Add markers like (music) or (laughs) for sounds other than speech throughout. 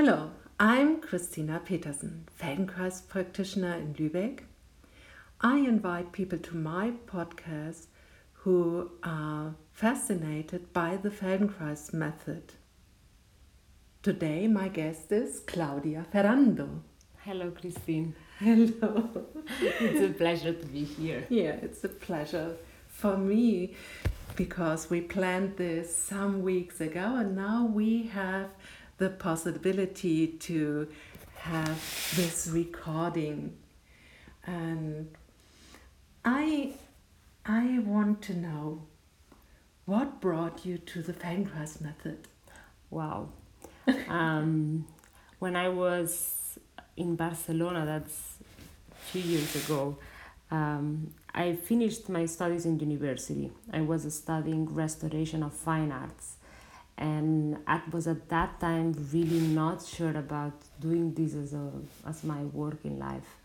Hello, I'm Christina Petersen, Feldenkrais practitioner in Lübeck. I invite people to my podcast who are fascinated by the Feldenkrais method. Today, my guest is Claudia Ferrando. Hello, Christine. Hello. (laughs) it's a pleasure to be here. Yeah, it's a pleasure for me because we planned this some weeks ago and now we have the possibility to have this recording. And I I want to know what brought you to the Feldenkrais method? Wow. (laughs) um, when I was in Barcelona, that's a few years ago, um, I finished my studies in university. I was studying restoration of fine arts and I was at that time really not sure about doing this as a as my work in life.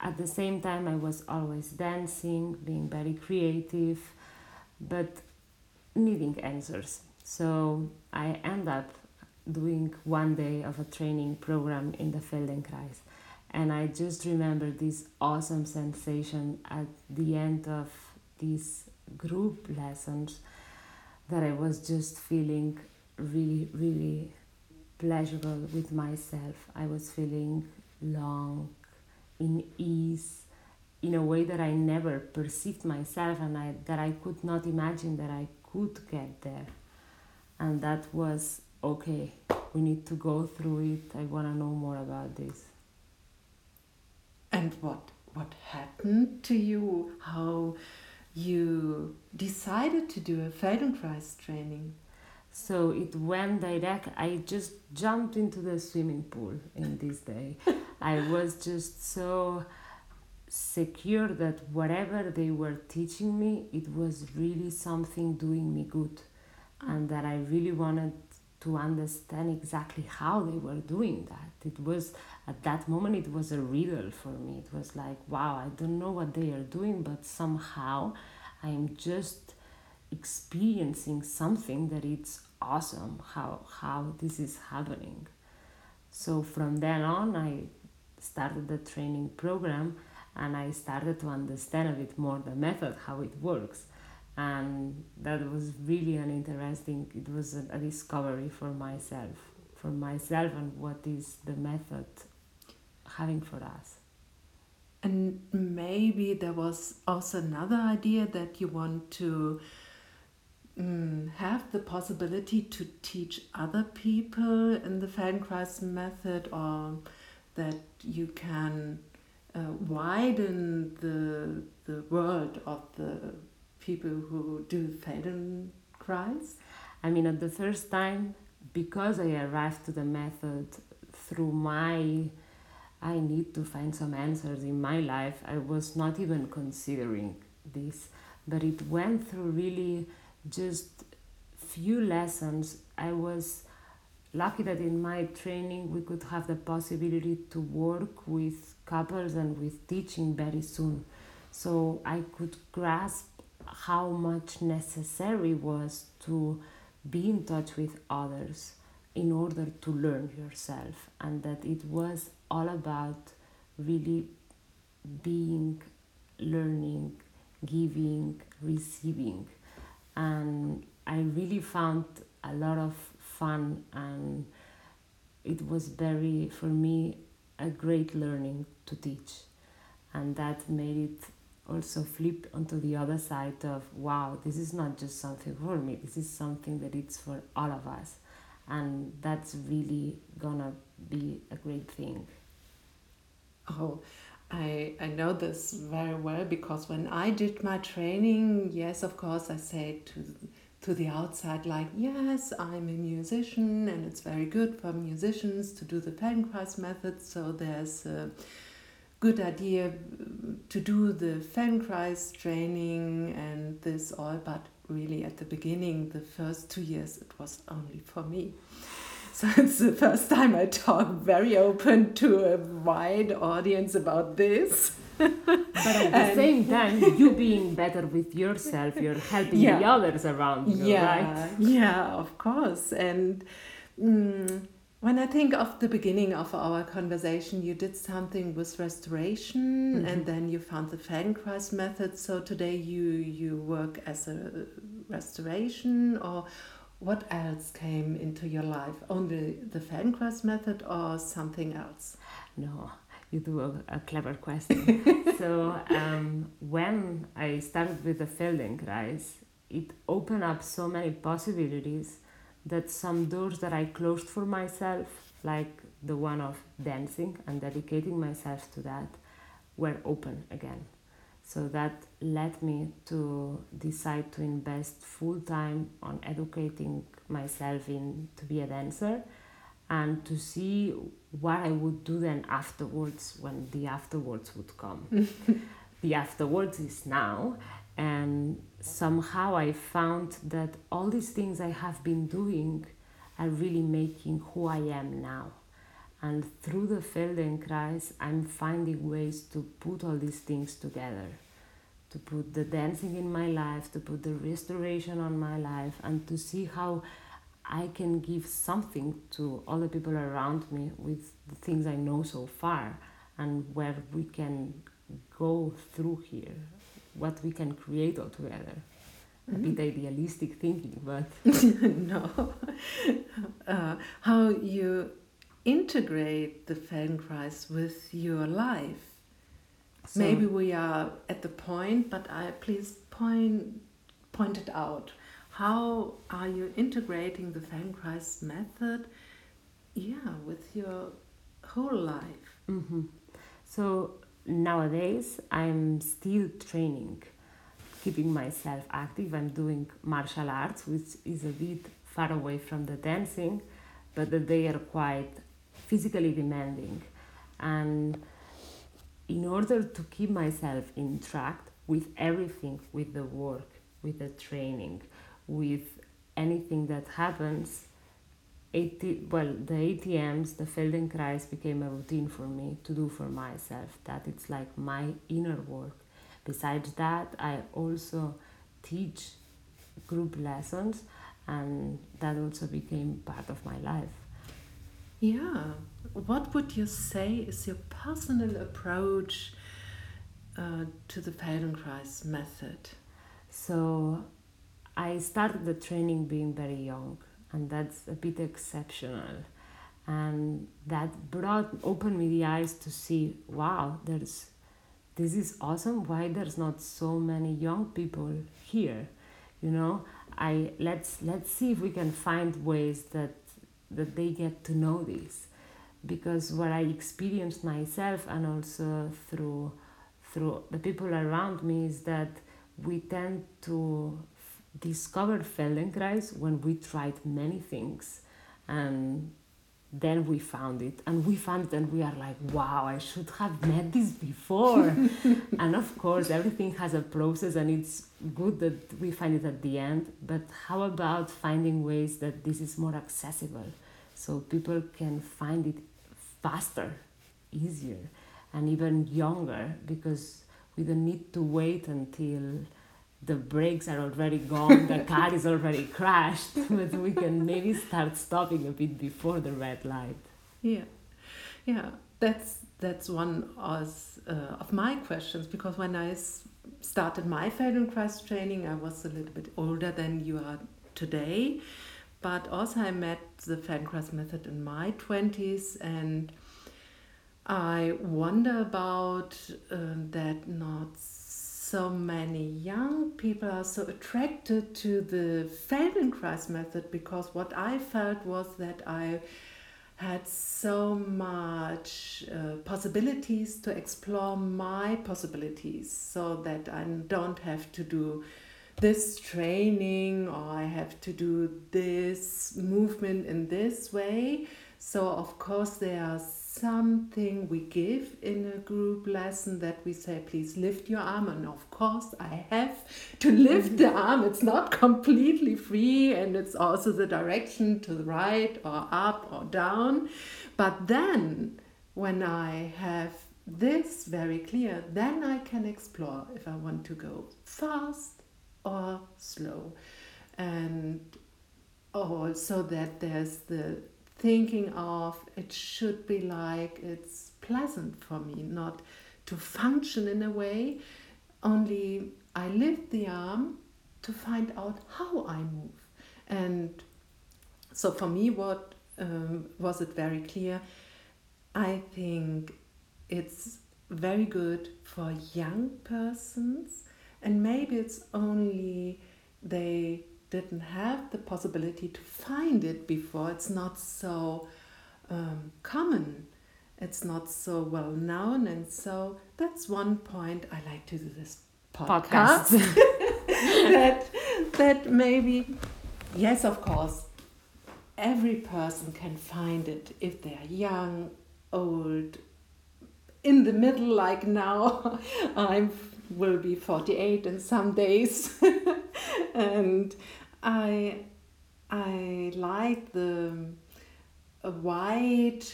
At the same time, I was always dancing, being very creative, but needing answers. So I end up doing one day of a training program in the Feldenkrais. And I just remember this awesome sensation at the end of these group lessons that I was just feeling really, really pleasurable with myself. I was feeling long, in ease, in a way that I never perceived myself and I, that I could not imagine that I could get there. And that was okay, we need to go through it. I want to know more about this. And what what happened to you? How you decided to do a Feldenkrais training? So it went direct. I just jumped into the swimming pool in this day. (laughs) I was just so secure that whatever they were teaching me, it was really something doing me good. And that I really wanted to understand exactly how they were doing that. It was, at that moment, it was a riddle for me. It was like, wow, I don't know what they are doing, but somehow I'm just experiencing something that it's awesome how how this is happening so from then on i started the training program and i started to understand a bit more the method how it works and that was really an interesting it was a, a discovery for myself for myself and what is the method having for us. And maybe there was also another idea that you want to mm, have the possibility to teach other people in the Feldenkrais method or that you can uh, widen the, the world of the people who do Feldenkrais? Cries. I mean, at the first time, because I arrived to the method through my I need to find some answers in my life. I was not even considering this, but it went through really just few lessons. I was lucky that in my training we could have the possibility to work with couples and with teaching very soon. So I could grasp how much necessary was to be in touch with others in order to learn yourself and that it was all about really being, learning, giving, receiving. And I really found a lot of fun, and it was very, for me, a great learning to teach. And that made it also flip onto the other side of wow, this is not just something for me, this is something that it's for all of us. And that's really gonna be a great thing. Oh, I, I know this very well because when I did my training, yes, of course, I said to to the outside like, yes, I'm a musician and it's very good for musicians to do the Feldenkrais method. So there's a good idea to do the Feldenkrais training and this all. But really, at the beginning, the first two years, it was only for me. (laughs) So it's the first time I talk very open to a wide audience about this. (laughs) but at the same time, you being better with yourself, you're helping yeah. the others around you, yeah, right? Yeah, of course. And mm, When I think of the beginning of our conversation, you did something with restoration Mm-hmm. and then you found the Feldenkrais method. So today you, you work as a restoration or what else came into your life? Only the Feldenkrais method or something else? No, you do a, a clever question. (laughs) so um, when I started with the Feldenkrais, it opened up so many possibilities that some doors that I closed for myself, like the one of dancing and dedicating myself to that, were open again. So that led me to decide to invest full time on educating myself in to be a dancer and to see what I would do then afterwards when the afterwards would come. (laughs) the afterwards is now and somehow I found that all these things I have been doing are really making who I am now. And through the Feldenkrais, I'm finding ways to put all these things together. To put the dancing in my life, to put the restoration on my life, and to see how I can give something to all the people around me with the things I know so far and where we can go through here, what we can create all together. A bit idealistic thinking, but (laughs) no. (laughs) Uh, how you integrate the Feldenkrais with your life. So- Maybe we are at the point, but I please point point it out. How are you integrating the Feldenkrais method? Yeah, with your whole life. hmm So nowadays I'm still training, keeping myself active. I'm doing martial arts, which is a bit far away from the dancing, but they are quite physically demanding. And in order to keep myself in track with everything, with the work, with the training, with anything that happens, AT, well, the ATMs, the Feldenkrais became a routine for me to do for myself. That it's like my inner work. Besides that, I also teach group lessons, and that also became part of my life. Yeah. What would you say is your personal approach uh, to the Feldenkrais method? So I started the training being very young, and that's a bit exceptional. And that brought opened me the eyes to see, wow, there's this is awesome. Why there's not so many young people here? You know, I let's let's see if we can find ways that that they get to know this, because what I experienced myself and also through through the people around me is that we tend to f- discover Feldenkrais when we tried many things and then we found it. And we found it and we are like wow i should have met this before. (laughs) And of course everything has a process and it's good that we find it at the end but how about finding ways that this is more accessible? So people can find it faster easier and even younger because we don't need to wait until the brakes are already gone, the car is already crashed, (laughs) but we can maybe start stopping a bit before the red light. Yeah, yeah. That's that's one of, uh, of my questions because when I started my Feldenkrais training, I was a little bit older than you are today, but also I met the Feldenkrais method in my twenties, and I wonder about um, that not so many young people are so attracted to the Feldenkrais method because what I felt was that I had so much uh, possibilities to explore my possibilities so that I don't have to do this training or I have to do this movement in this way. So, of course, there's something we give in a group lesson that we say, please lift your arm. And of course, I have to lift the mm-hmm. arm. It's not completely free, and it's also the direction to the right or up or down. But then, when I have this very clear, then I can explore if I want to go fast or slow. And also that there's the thinking of it should be like it's pleasant for me, not to function in a way. Only I lift the arm to find out how I move. And so for me, what um, was it very clear? I think it's very good for young persons, and maybe it's only they didn't have the possibility to find it before. It's not so um, common, it's not so well known, and so that's one point I like to do this podcast. (laughs) that that maybe yes, of course, every person can find it if they are young, old, in the middle, like now. (laughs) I will be 48 in some days. (laughs) and I, I like the wide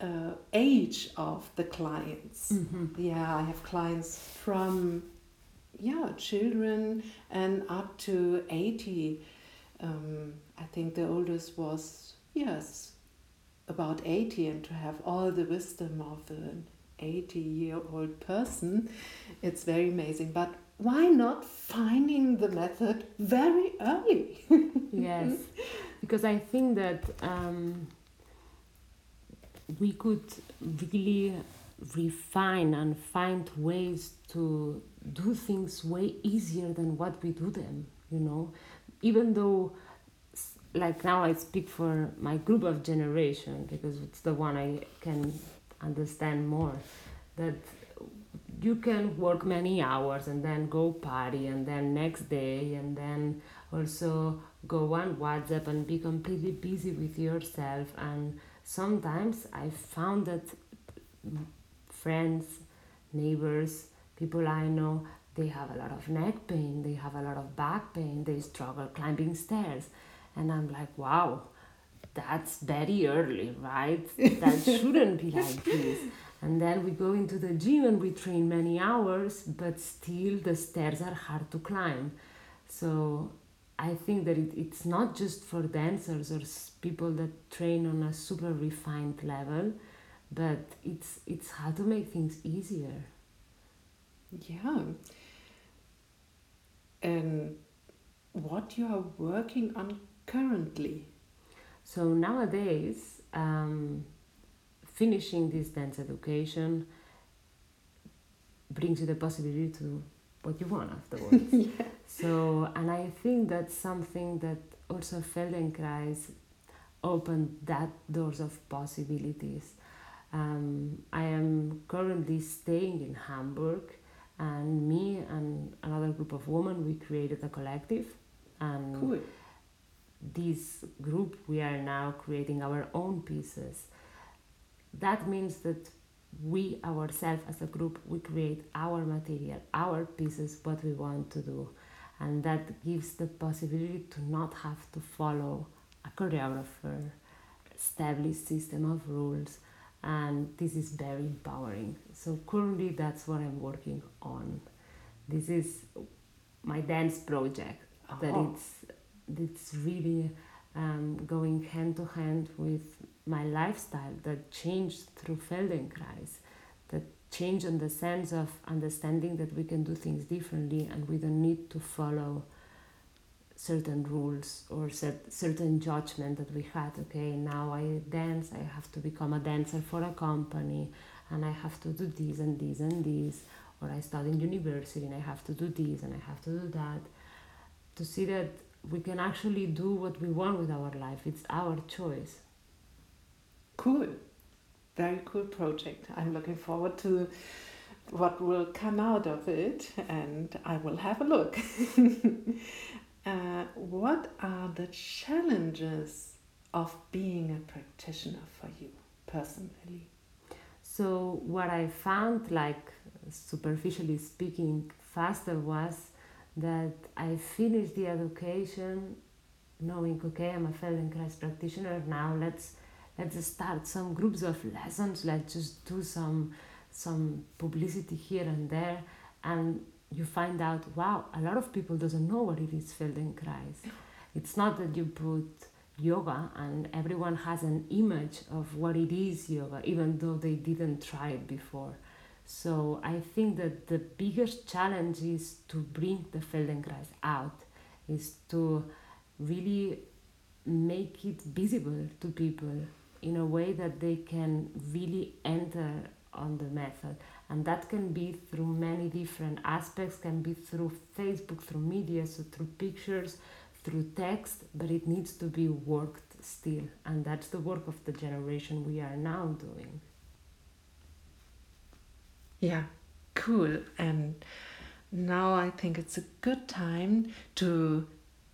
uh, age of the clients. Mm-hmm. Yeah, I have clients from yeah children and up to 80 um, i think the oldest was yes about 80 and to have all the wisdom of an 80 year old person it's very amazing but why not finding the method very early? (laughs) Yes. Because i think that um, we could really refine and find ways to do things way easier than what we do them you know? Even though like now i speak for my group of generation because it's the one i can understand more that you can work many hours and then go party and then next day and then also go on whatsapp and be completely busy with yourself. And sometimes i found that friends neighbors people i know they have a lot of neck pain they have a lot of back pain they struggle climbing stairs. And i'm like wow that's very early right? That shouldn't be like this (laughs) and then we go into the gym and we train many hours but still the stairs are hard to climb. So i think that it, it's not just for dancers or people that train on a super refined level but it's it's how to make things easier. Yeah. And what you are working on currently? So nowadays um, finishing this dance education brings you the possibility to what you want afterwards. (laughs) yeah. So, and I think that's something that also Feldenkrais opened that doors of possibilities. Um, I am currently staying in Hamburg, and me and another group of women we created a collective, and cool. this group we are now creating our own pieces that means that we ourselves as a group we create our material our pieces what we want to do. And that gives the possibility to not have to follow a choreographer established system of rules and this is very empowering. So currently that's what i'm working on. This is my dance project that Oh. it's it's really um, going hand to hand with my lifestyle that changed through Feldenkrais, that changed in the sense of understanding that we can do things differently and we don't need to follow certain rules or cer- certain judgment that we had. Okay, now I dance, I have to become a dancer for a company and I have to do this and this and this, or I study in university and I have to do this and I have to do that. To see that we can actually do what we want with our life, it's our choice. Cool. Very cool project. I'm looking forward to what will come out of it and I will have a look. (laughs) uh, what are the challenges of being a practitioner for you personally? So what I found, like superficially speaking, faster was that I finished the education knowing, okay, I'm a Feldenkrais practitioner. Now let's let's start some groups of lessons. Let's just do some some publicity here and there, and you find out, wow, a lot of people doesn't know what it is Feldenkrais. It's not that you put yoga and everyone has an image of what it is yoga even though they didn't try it before so i think that the biggest challenge is to bring the feldenkrais out is to really make it visible to people in a way that they can really enter on the method. And that can be through many different aspects can be through facebook through media so through pictures through text but it needs to be worked still. And that's the work of the generation we are now doing. Yeah. Cool. And now i think it's a good time to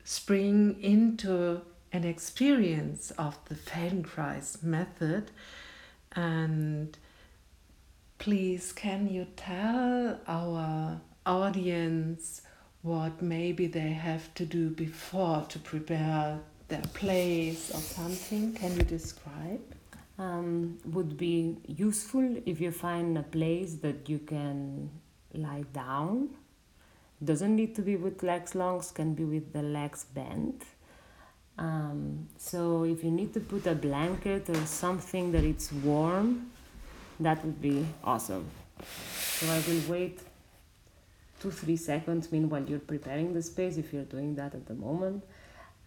spring into an experience of the Feldenkrais method. And please can you tell our audience what maybe they have to do before to prepare their place or something? Can you describe? Um, would be useful if you find a place that you can lie down. Doesn't need to be with legs long can be with the legs bent um, so if you need to put a blanket or something that it's warm that would be awesome. So i will wait two three seconds meanwhile you're preparing the space if you're doing that at the moment.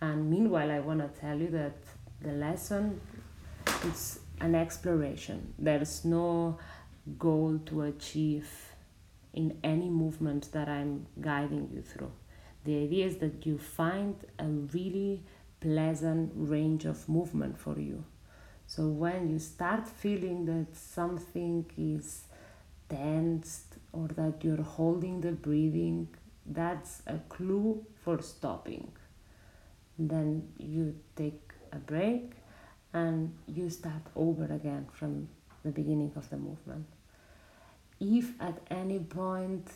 And meanwhile i want to tell you that the lesson is an exploration. There's no goal to achieve in any movement that i'm guiding you through. The idea is that you find a really pleasant range of movement for you so when you start feeling that something is tensed or that you're holding the breathing, that's a clue for stopping. Then you take a break and you start over again from the beginning of the movement. If at any point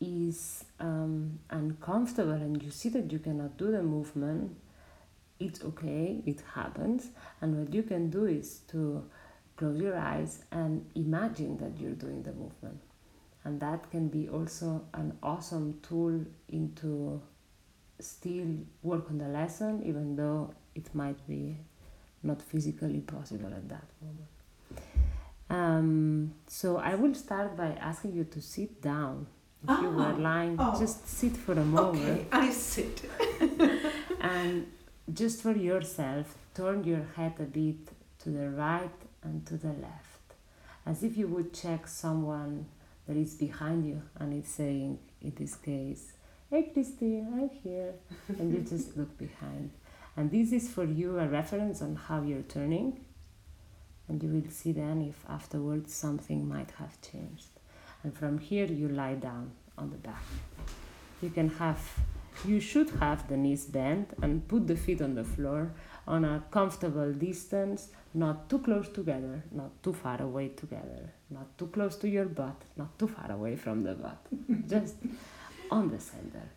is um, uncomfortable and you see that you cannot do the movement, it's okay, it happens. And what you can do is to close your eyes and imagine that you're doing the movement. And that can be also an awesome tool into still work on the lesson, even though it might be not physically possible at that moment. Um, so I will start by asking you to sit down. If oh, you were ah, lying, oh. just sit for a moment. Okay, I sit. (laughs) and just for yourself, turn your head a bit to the right and to the left, as if you would check someone that is behind you and it's saying, in this case, Hey Christine, I'm here. (laughs) and you just look behind. And this is for you a reference on how you're turning. And you will see then if afterwards something might have changed. And from here, you lie down on the back. You can have you should have the knees bent and put the feet on the floor on a comfortable distance, not too close together, not too far away together, not too close to your butt, not too far away from the butt, (laughs) just on the center.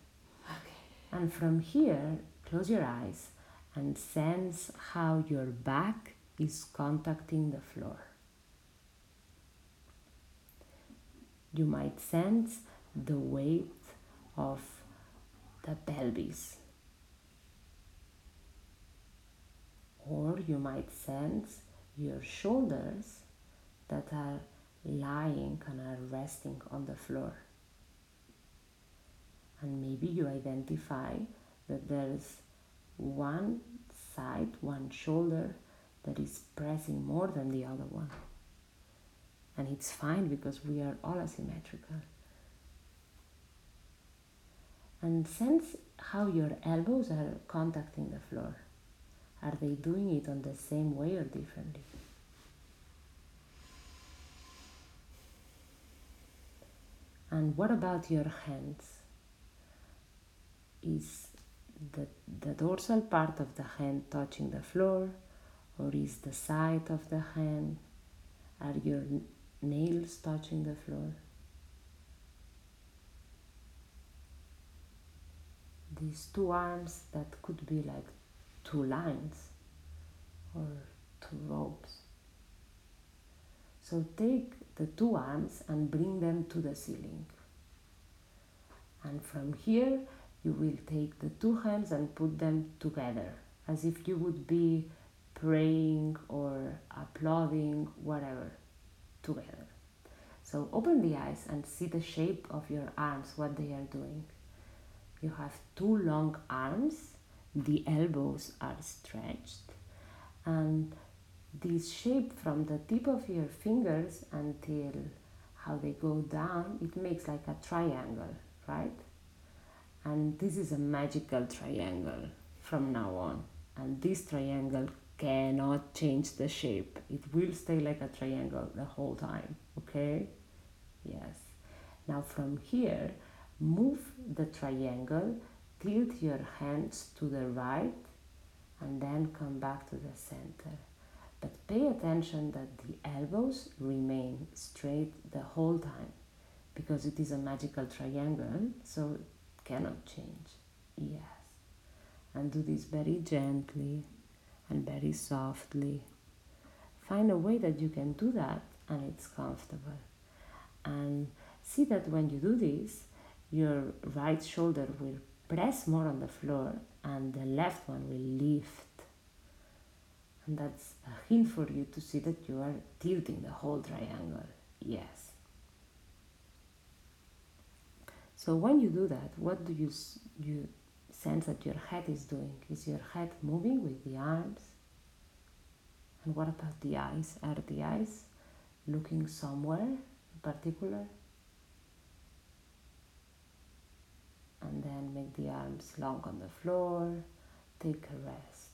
Okay. And from here, close your eyes and sense how your back is contacting the floor. You might sense the weight of the pelvis. Or you might sense your shoulders that are lying and are resting on the floor. And maybe you identify that there's one side, one shoulder that is pressing more than the other one. And it's fine because we are all asymmetrical and sense how your elbows are contacting the floor. Are they doing it on the same way or differently? And what about your hands? Is the, the dorsal part of the hand touching the floor, or is the side of the hand? Are your nails touching the floor? These two arms that could be like two lines or two ropes. So take the two arms and bring them to the ceiling. And from here, you will take the two hands and put them together as if you would be praying or applauding, whatever, together. So open the eyes and see the shape of your arms, what they are doing. You have two long arms, the elbows are stretched, and this shape from the tip of your fingers until how they go down, it makes like a triangle, right? And this is a magical triangle from now on. And this triangle cannot change the shape. It will stay like a triangle the whole time, okay? Yes. Now from here, move the triangle, tilt your hands to the right, and then come back to the center. But pay attention that the elbows remain straight the whole time because it is a magical triangle, so it cannot change. Yes. And do this very gently and very softly. Find a way that you can do that and it's comfortable. And see that when you do this, your right shoulder will press more on the floor and the left one will lift. And that's a hint for you to see that you are tilting the whole triangle. Yes. So when you do that, what do you you sense that your head is doing? Is your head moving with the arms? And what about the eyes? Are the eyes looking somewhere in particular? And then make the arms long on the floor, take a rest.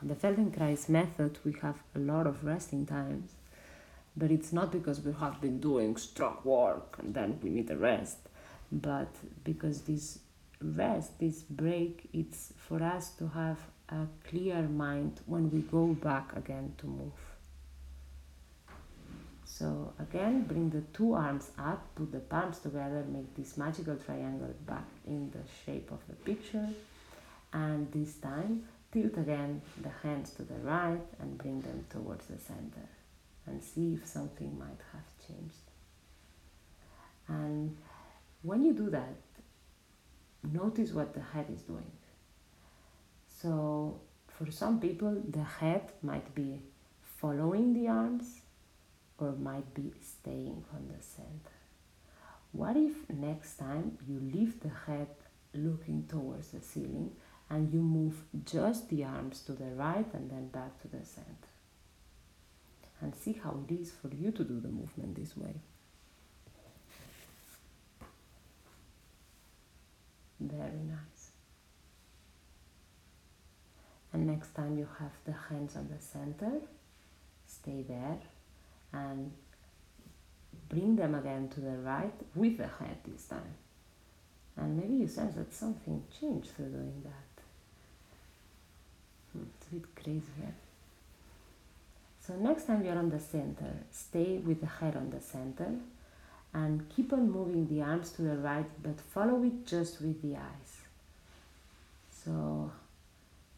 On the Feldenkrais method, we have a lot of resting times, but it's not because we have been doing strong work and then we need a rest, but because this rest, this break, it's for us to have a clear mind when we go back again to move. So again, bring the two arms up, put the palms together, make this magical triangle back in the shape of the picture. And this time, tilt again the hands to the right and bring them towards the center. And see if something might have changed. And when you do that, notice what the head is doing. So, for some people, the head might be following the arms or might be staying on the center. What if next time you lift the head looking towards the ceiling and you move just the arms to the right and then back to the center? And see how it is for you to do the movement this way. Very nice. And next time you have the hands on the center, stay there and bring them again to the right with the head this time. And maybe you sense that something changed through doing that. Hmm, it's a bit crazy, yeah? So next time you're on the center, stay with the head on the center and keep on moving the arms to the right, but follow it just with the eyes. So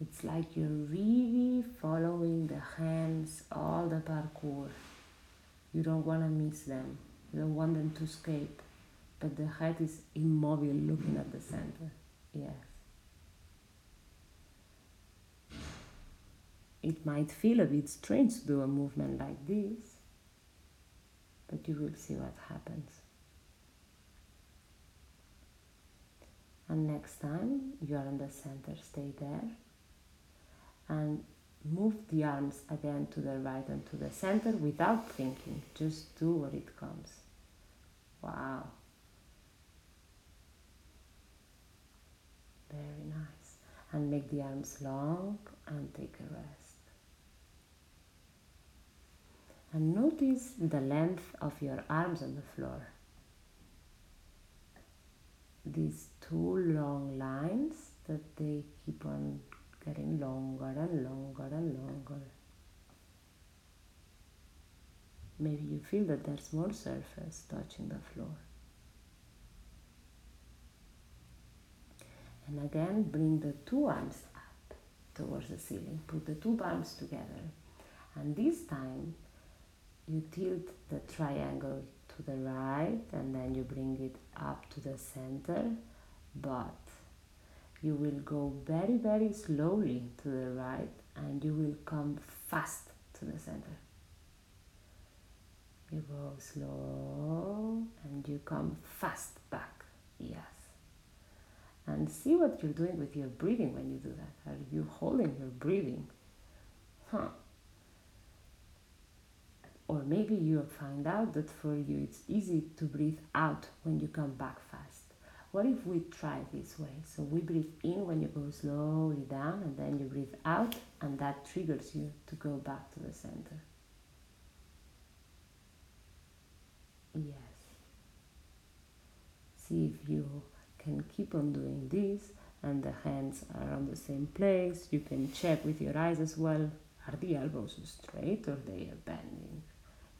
it's like you're really following the hands, all the parkour. You don't want to miss them. You don't want them to escape. But the head is immobile looking at the center. Yes. It might feel a bit strange to do a movement like this, but you will see what happens. And next time you are in the center, stay there and move the arms again to the right and to the center without thinking. Just do what it comes. Wow. Very nice. And make the arms long and take a rest. And notice the length of your arms on the floor. These two long lines that they keep on getting longer and longer. Maybe you feel that there's more surface touching the floor. And again, bring the two arms up towards the ceiling. Put the two palms together. And this time, you tilt the triangle to the right and then you bring it up to the center, but you will go very, very slowly to the right and you will come fast to the center. You go slow and you come fast back. Yes. And see what you're doing with your breathing when you do that. Are you holding your breathing? Huh. Or maybe you find out that for you it's easy to breathe out when you come back fast. What if we try this way? So we breathe in when you go slowly down, and then you breathe out, and that triggers you to go back to the center. Yes. See if you can keep on doing this, and the hands are on the same place. You can check with your eyes as well. Are the elbows straight or they are bending?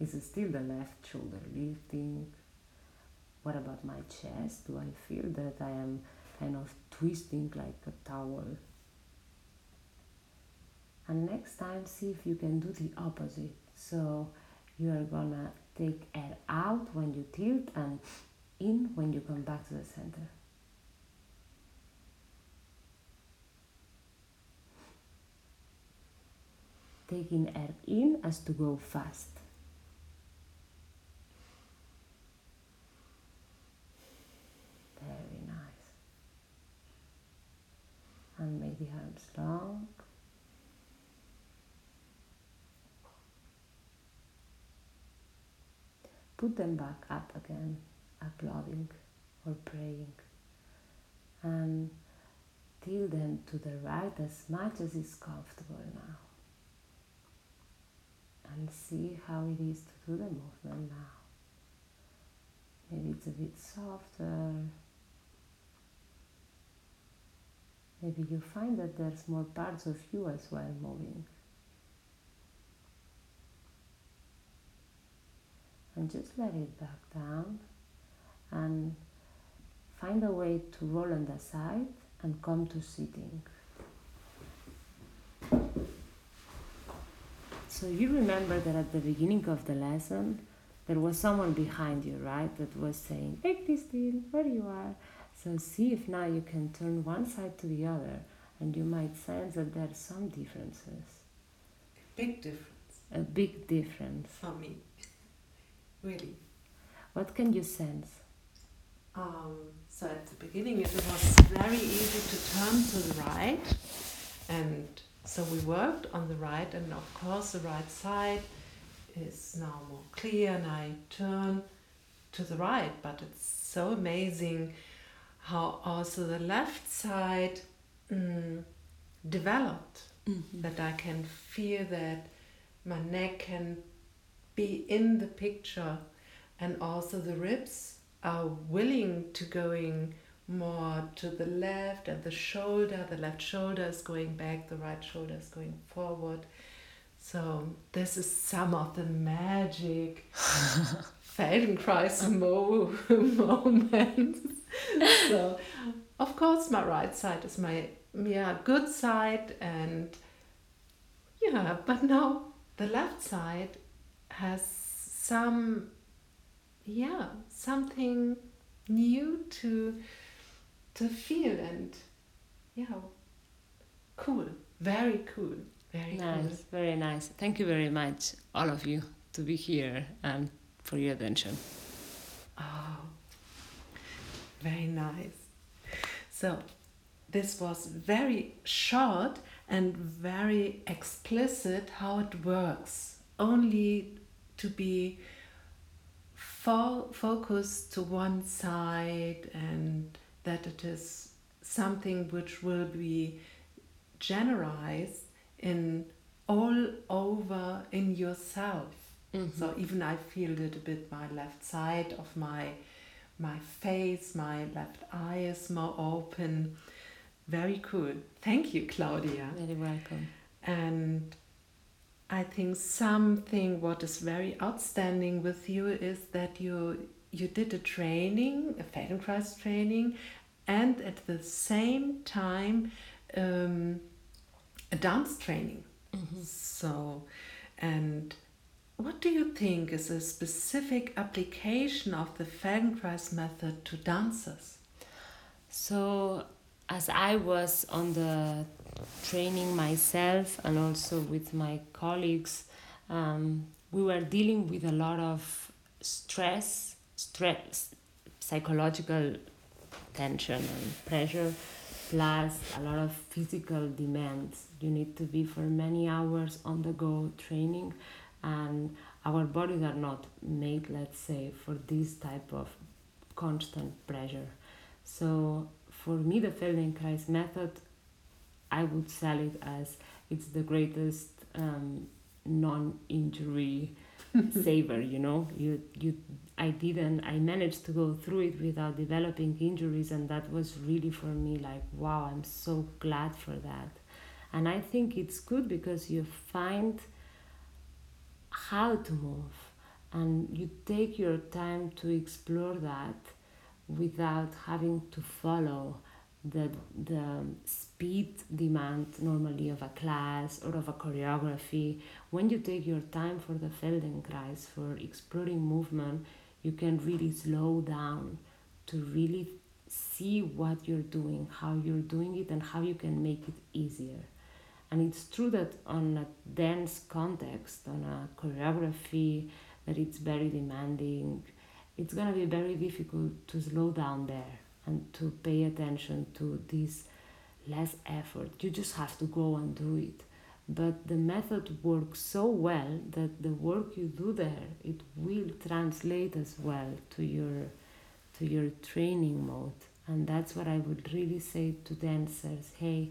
Is it still the left shoulder lifting? What about my chest? Do I feel that I am kind of twisting like a towel? And next time, see if you can do the opposite. So you are gonna take air out when you tilt and in when you come back to the center. Taking air in as to go fast. Very nice. And make the arms long. Put them back up again, applauding or praying. And tilt them to the right as much as is comfortable now. And see how it is to do the movement now. Maybe it's a bit softer, Maybe you find that there's more parts of you as well moving. And just let it back down and find a way to roll on the side and come to sitting. So you remember that at the beginning of the lesson, there was someone behind you, right? That was saying, take this still, where you are. So see if now you can turn one side to the other and you might sense that there are some differences. A big difference. A big difference. For me. Really. What can you sense? Um, so at the beginning it was very easy to turn to the right and so we worked on the right and of course the right side is now more clear and I turn to the right but it's so amazing how also the left side mm, developed. Mm-hmm. That I can feel that my neck can be in the picture, and also the ribs are willing to going more to the left, and the shoulder, the left shoulder is going back, the right shoulder is going forward. So this is some of the magic (laughs) Feldenkrais mo- moments so, of course, my right side is my yeah good side, and yeah, but now the left side has some yeah something new to to feel and yeah cool very cool very nice cool. very nice thank you very much all of you to be here and for your attention oh very nice. So, this was very short and very explicit how it works. Only to be fo- focused to one side and that it is something which will be generalized in all over in yourself. Mm-hmm. So even I feel it a bit my left side of my my face, my left eye is more open. Very cool. Thank you, Claudia. Very welcome. And I think something what is very outstanding with you is that you you did a training, a Feldenkrais training, and at the same time um, a dance training. Mm-hmm. So, and what do you think is a specific application of the Feldenkrais method to dancers? So, as I was on the training myself and also with my colleagues, um, we were dealing with a lot of stress, stress, psychological tension and pressure, plus a lot of physical demands. You need to be for many hours on the go training, and our bodies are not made, let's say, for this type of constant pressure. So for me, the Feldenkrais method, I would sell it as it's the greatest um, non-injury (laughs) saver. You know, you you I didn't. I managed to go through it without developing injuries, and that was really for me like wow. I'm so glad for that, and I think it's good because you find how to move, and you take your time to explore that without having to follow the the speed demand normally of a class or of a choreography when you take your time for the feldenkrais for exploring movement you can really slow down to really see what you're doing how you're doing it and how you can make it easier. And it's true that on a dance context on a choreography that it's very demanding it's going to be very difficult to slow down there and to pay attention to this less effort. You just have to go and do it. But the method works so well that the work you do there it will translate as well to your to your training mode. And that's what I would really say to dancers, hey,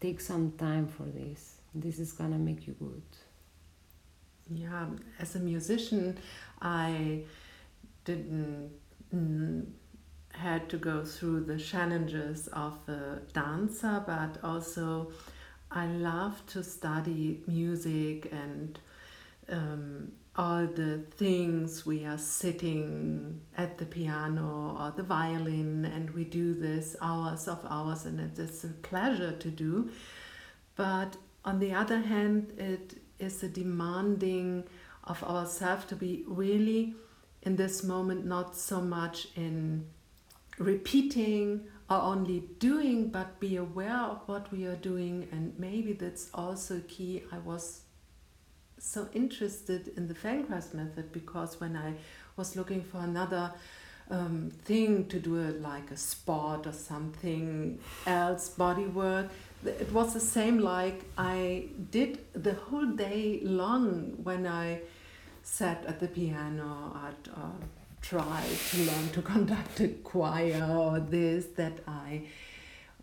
take some time for this. This is gonna make you good. Yeah, as a musician, I didn't had to go through the challenges of a dancer, but also I love to study music and um, all the things we are sitting at the piano or the violin, and we do this hours of hours, and it is a pleasure to do. But on the other hand, it is a demanding of ourselves to be really in this moment not so much in repeating or only doing but be aware of what we are doing. And maybe that's also key. I was so interested in the Feldenkrais method because when i was looking for another um, thing to do like a sport or something else body work it was the same like i did the whole day long when i sat at the piano at uh, try to learn to (laughs) conduct a choir or this that I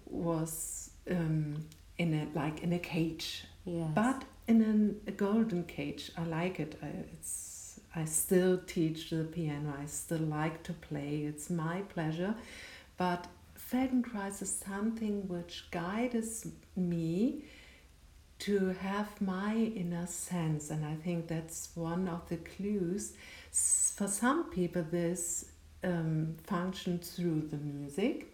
was um, in a like in a cage, yes. but in an, a golden cage. I like it. I, it's I still teach the piano. I still like to play. It's my pleasure, but Feldenkrais is something which guides me to have my inner sense, and I think that's one of the clues for some people this um, functions through the music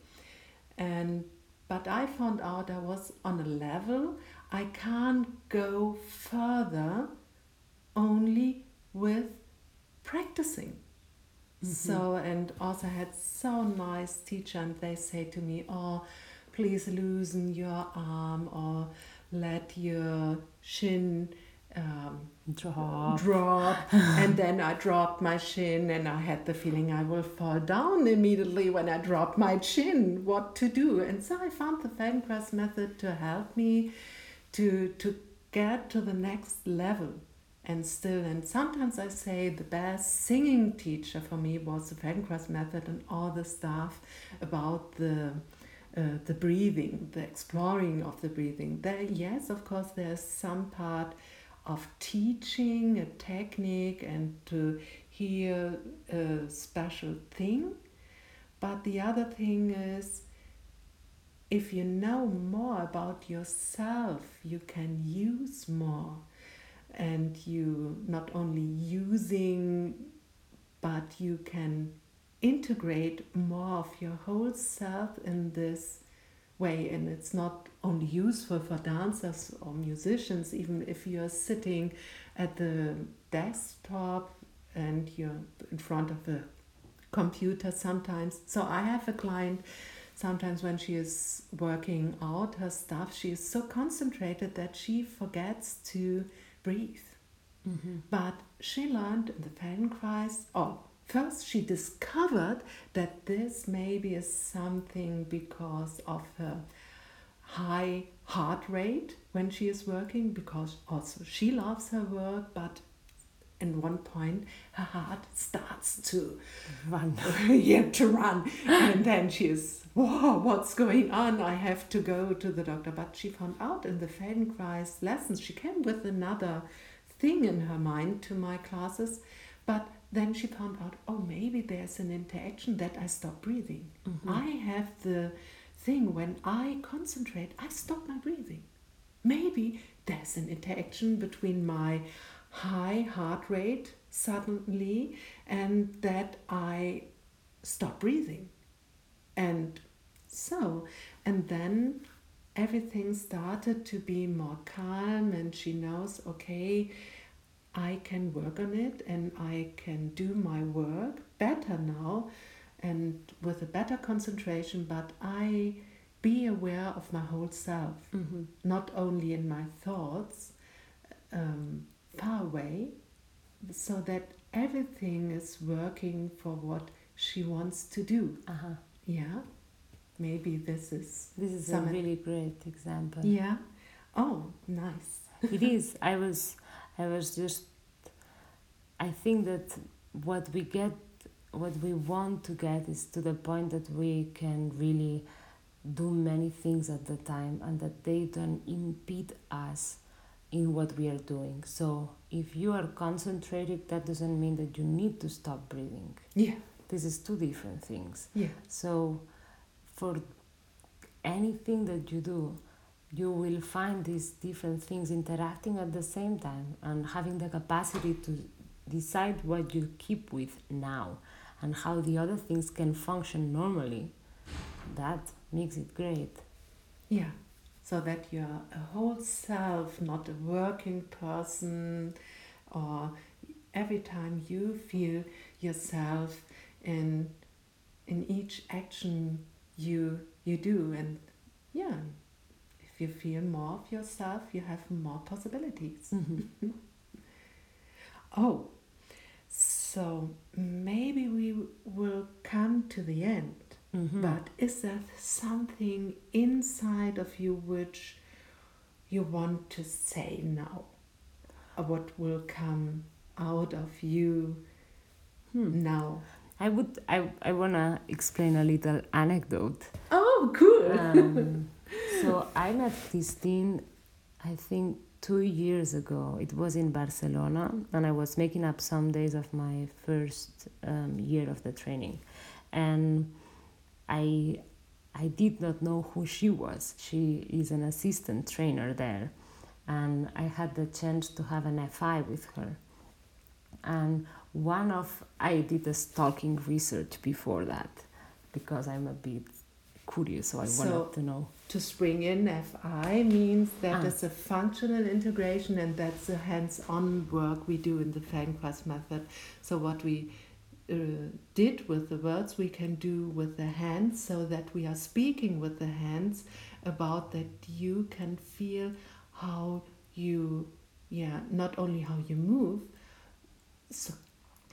and but I found out I was on a level I can't go further only with practicing. Mm-hmm. So and also I had so nice teacher and they say to me, Oh, please loosen your arm or let your shin um, drop, drop. (laughs) and then I dropped my chin, and I had the feeling I will fall down immediately when I dropped my chin. What to do? And so I found the Feldenkrais method to help me to to get to the next level. And still, and sometimes I say the best singing teacher for me was the Feldenkrais method and all the stuff about the uh, the breathing, the exploring of the breathing. There, yes, of course, there's some part of teaching a technique and to hear a special thing. But the other thing is, if you know more about yourself, you can use more. And you not only using, but you can integrate more of your whole self in this way. And it's not only useful for dancers or musicians, even if you're sitting at the desktop and you're in front of a computer sometimes. So I have a client sometimes when she is working out her stuff, she is so concentrated that she forgets to breathe. Mm-hmm. But she learned in the Feldenkrais, oh, first she discovered that this maybe is something because of her high heart rate when she is working, because also she loves her work, but in one point her heart starts to Run. (laughs) yeah to run. And then she is whoa what's going on? I have to go to the doctor. But she found out in the feldenkrais lessons she came with another thing in her mind to my classes but then she found out oh maybe there's an interaction that i stop breathing. Mm-hmm. I have the thing when i concentrate i stop my breathing. Maybe there's an interaction between my high heart rate suddenly and that I stop breathing. And so, and then everything started to be more calm, and she knows, okay, I can work on it and I can do my work better now and with a better concentration, but I be aware of my whole self Mm-hmm. not only in my thoughts um, far away, so that everything is working for what she wants to do. Uh-huh. Yeah, maybe this is. This is Some- a really great example. Yeah. Oh, nice. it is. I was, I was just. I think that what we get, what we want to get, is to the point that we can really do many things at the time, and that they don't impede us in what we are doing. So if you are concentrated, that doesn't mean that you need to stop breathing. Yeah. This is two different things. Yeah. So, for anything that you do, you will find these different things interacting at the same time and having the capacity to decide what you keep with now and how the other things can function normally. That makes it great. Yeah. So that you're a whole self, not a working person, or every time you feel yourself in in each action you you do and yeah you feel more of yourself you have more possibilities (laughs) oh so maybe we will come to the end Mhm. but is there something inside of you which you want to say now? Or what will come out of you Hmm. now? I would. I. I wanna explain a little anecdote. Oh, cool. Um, (laughs) so I met Christine, I think two years ago. It was in Barcelona, and I was making up some days of my first um, year of the training, and I. I did not know who she was. She is an assistant trainer there, and I had the chance to have an FI with her. And one of I did a stalking research before that because I'm a bit curious, so I So- wanted to know. to spring in FI means that Ah. it's a functional integration and that's the hands-on work we do in the Feldenkrais method. So what we uh, did with the words we can do with the hands so that we are speaking with the hands about that you can feel how you yeah not only how you move so,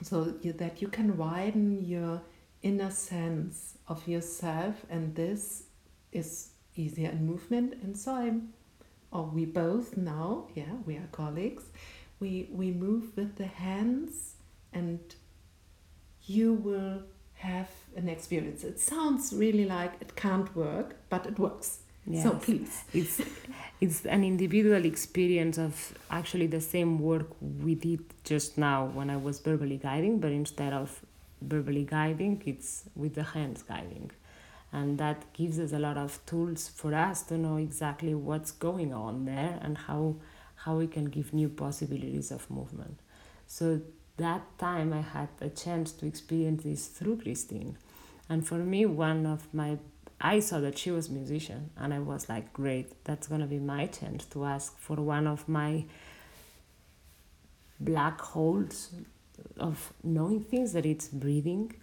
so you, that you can widen your inner sense of yourself and this is easier in movement and so i'm or we both now yeah we are colleagues we we move with the hands and you will have an experience. It sounds really like it can't work but it works. So please. It's it's an individual experience of actually the same work we did just now when I was verbally guiding, but instead of verbally guiding, it's with the hands guiding. And that gives us a lot of tools for us to know exactly what's going on there and how how we can give new possibilities of movement. So that time I had a chance to experience this through Christine. And for me one of my I saw that she was a musician and I was like, great, that's gonna be my chance to ask for one of my black holes of knowing things that it's breathing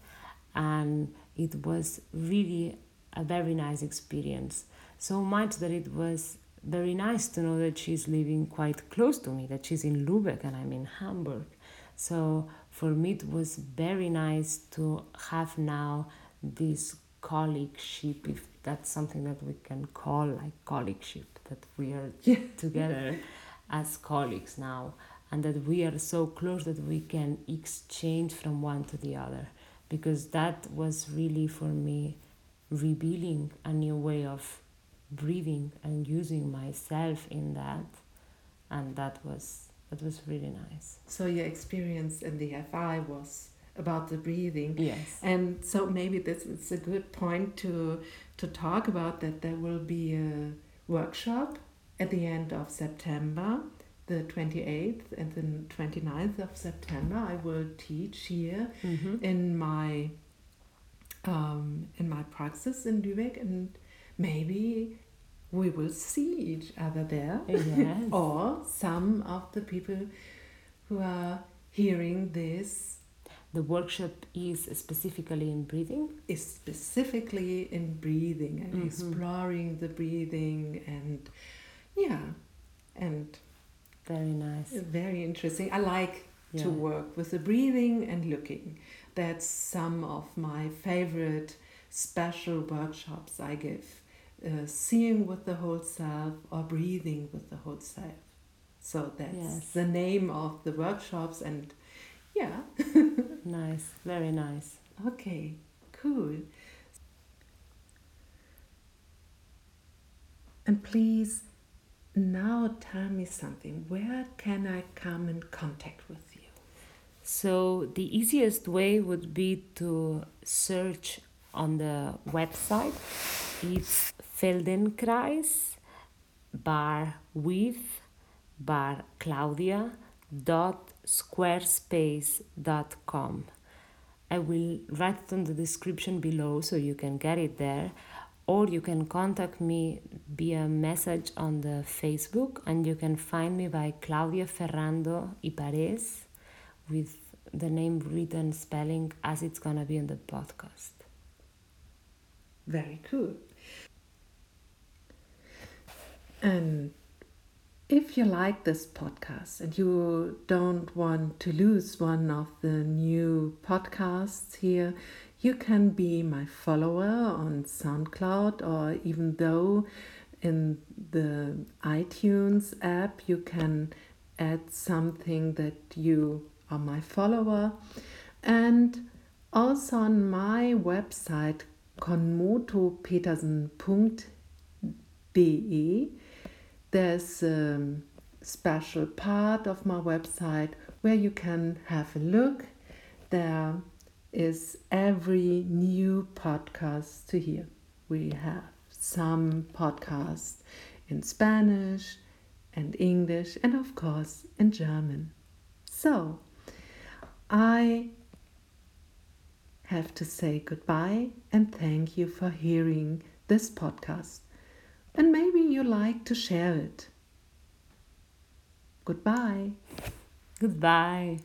and it was really a very nice experience. So much that it was very nice to know that she's living quite close to me, that she's in Lübeck and I'm in Hamburg. So for me, it was very nice to have now this colleagueship, if that's something that we can call like colleagueship, that we are (laughs) together as colleagues now, and that we are so close that we can exchange from one to the other. Because that was really for me revealing a new way of breathing and using myself in that, and that was that was really nice. So your experience in the FI was about the breathing. Yes. And so maybe this is a good point to to talk about that there will be a workshop at the end of September, the 28th and the 29th of September. I will teach here Mm-hmm. in my um, in my praxis in Lübeck, and maybe we will see each other there, Yes. (laughs) or some of the people who are hearing this The workshop is specifically in breathing. is specifically in breathing and Mhm. exploring the breathing and yeah and Very nice. very interesting i like to work with the breathing and looking that's some of my favorite special workshops i give uh, seeing with the whole self or breathing with the whole self so that's Yes. the name of the workshops and yeah (laughs) Nice. Very nice. Okay, cool. And please now tell me something. Where can I come in contact with you? So the easiest way would be to search on the website. It's Feldenkrais bar with bar Claudia dot squarespace dot com. I will write it on the description below so you can get it there. Or you can contact me via message on the Facebook and you can find me by Claudia Ferrando Ipares with the name written spelling as it's gonna be in the podcast. Very cool. And if you like this podcast and you don't want to lose one of the new podcasts here, you can be my follower on SoundCloud or even though in the iTunes app you can add something that you are my follower and also on my website konmotopetersen.de there's a special part of my website where you can have a look. There is every new podcast to hear. We have some podcasts in Spanish and English, and of course in German. So, I have to say goodbye and thank you for hearing this podcast. And maybe you like to share it. Goodbye. Goodbye.